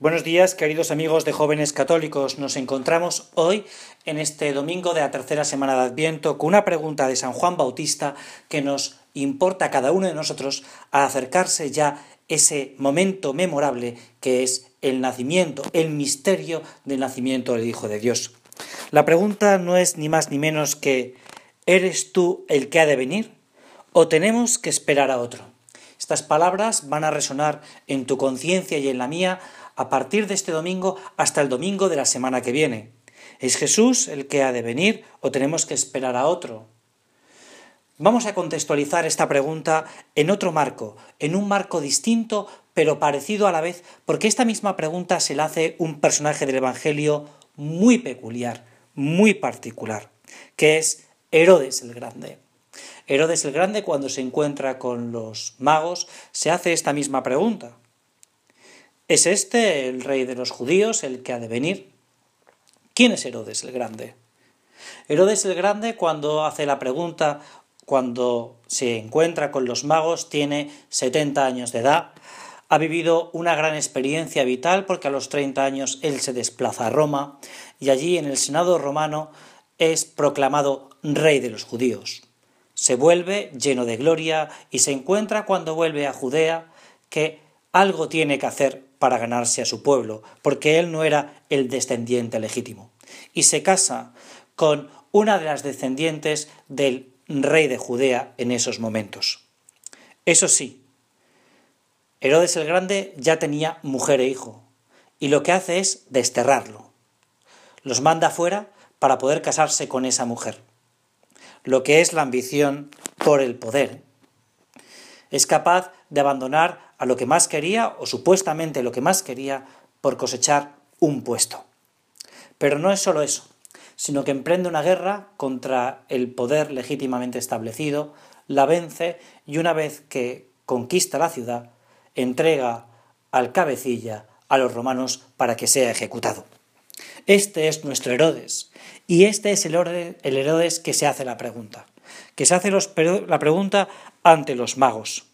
Buenos días, queridos amigos de jóvenes católicos. Nos encontramos hoy en este domingo de la tercera semana de Adviento con una pregunta de San Juan Bautista que nos importa a cada uno de nosotros a acercarse ya ese momento memorable que es el nacimiento, el misterio del nacimiento del Hijo de Dios. La pregunta no es ni más ni menos que ¿eres tú el que ha de venir o tenemos que esperar a otro? Estas palabras van a resonar en tu conciencia y en la mía a partir de este domingo hasta el domingo de la semana que viene. ¿Es Jesús el que ha de venir o tenemos que esperar a otro? Vamos a contextualizar esta pregunta en otro marco, en un marco distinto pero parecido a la vez, porque esta misma pregunta se la hace un personaje del Evangelio muy peculiar, muy particular, que es Herodes el Grande. Herodes el Grande cuando se encuentra con los magos se hace esta misma pregunta. ¿Es este el rey de los judíos, el que ha de venir? ¿Quién es Herodes el Grande? Herodes el Grande, cuando hace la pregunta, cuando se encuentra con los magos, tiene 70 años de edad, ha vivido una gran experiencia vital porque a los 30 años él se desplaza a Roma y allí en el Senado romano es proclamado rey de los judíos. Se vuelve lleno de gloria y se encuentra cuando vuelve a Judea que algo tiene que hacer para ganarse a su pueblo, porque él no era el descendiente legítimo. Y se casa con una de las descendientes del rey de Judea en esos momentos. Eso sí, Herodes el Grande ya tenía mujer e hijo, y lo que hace es desterrarlo. Los manda fuera para poder casarse con esa mujer. Lo que es la ambición por el poder. Es capaz de abandonar a lo que más quería o supuestamente lo que más quería por cosechar un puesto. Pero no es solo eso, sino que emprende una guerra contra el poder legítimamente establecido, la vence y una vez que conquista la ciudad, entrega al cabecilla a los romanos para que sea ejecutado. Este es nuestro Herodes, y este es el, el Herodes que se hace la pregunta, que se hace la pregunta ante los magos.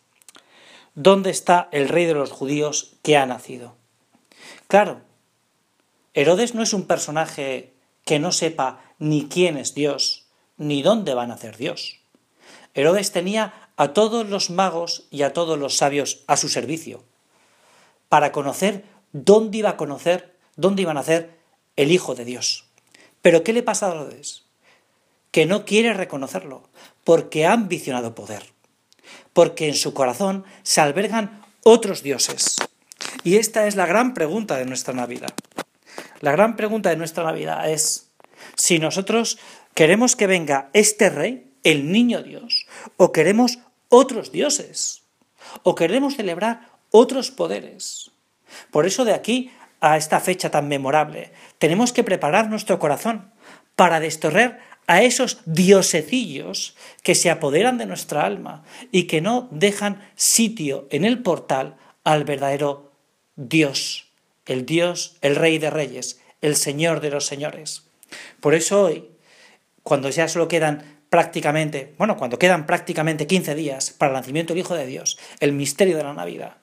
¿Dónde está el rey de los judíos que ha nacido? Claro, Herodes no es un personaje que no sepa ni quién es Dios, ni dónde va a nacer Dios. Herodes tenía a todos los magos y a todos los sabios a su servicio, para conocer dónde iba a conocer, dónde iba a nacer el Hijo de Dios. Pero ¿qué le pasa a Herodes? Que no quiere reconocerlo, porque ha ambicionado poder porque en su corazón se albergan otros dioses. Y esta es la gran pregunta de nuestra Navidad. La gran pregunta de nuestra Navidad es si nosotros queremos que venga este rey, el niño Dios, o queremos otros dioses, o queremos celebrar otros poderes. Por eso de aquí a esta fecha tan memorable tenemos que preparar nuestro corazón para desterrar a esos diosecillos que se apoderan de nuestra alma y que no dejan sitio en el portal al verdadero Dios, el Dios, el Rey de Reyes, el Señor de los Señores. Por eso hoy, cuando ya solo quedan prácticamente, bueno, cuando quedan prácticamente 15 días para el nacimiento del Hijo de Dios, el misterio de la Navidad,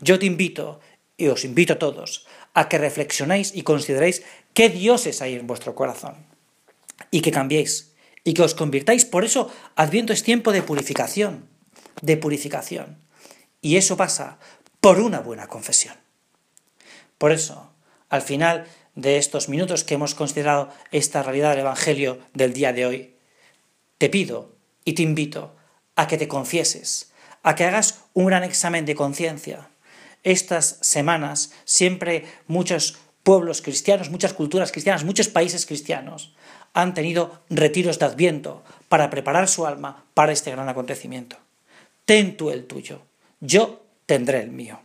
yo te invito, y os invito a todos, a que reflexionéis y consideréis qué dioses hay en vuestro corazón y que cambiéis y que os convirtáis. Por eso Adviento es tiempo de purificación, de purificación. Y eso pasa por una buena confesión. Por eso, al final de estos minutos que hemos considerado esta realidad del Evangelio del día de hoy, te pido y te invito a que te confieses, a que hagas un gran examen de conciencia. Estas semanas siempre muchos pueblos cristianos, muchas culturas cristianas, muchos países cristianos han tenido retiros de adviento para preparar su alma para este gran acontecimiento. Ten tú el tuyo, yo tendré el mío.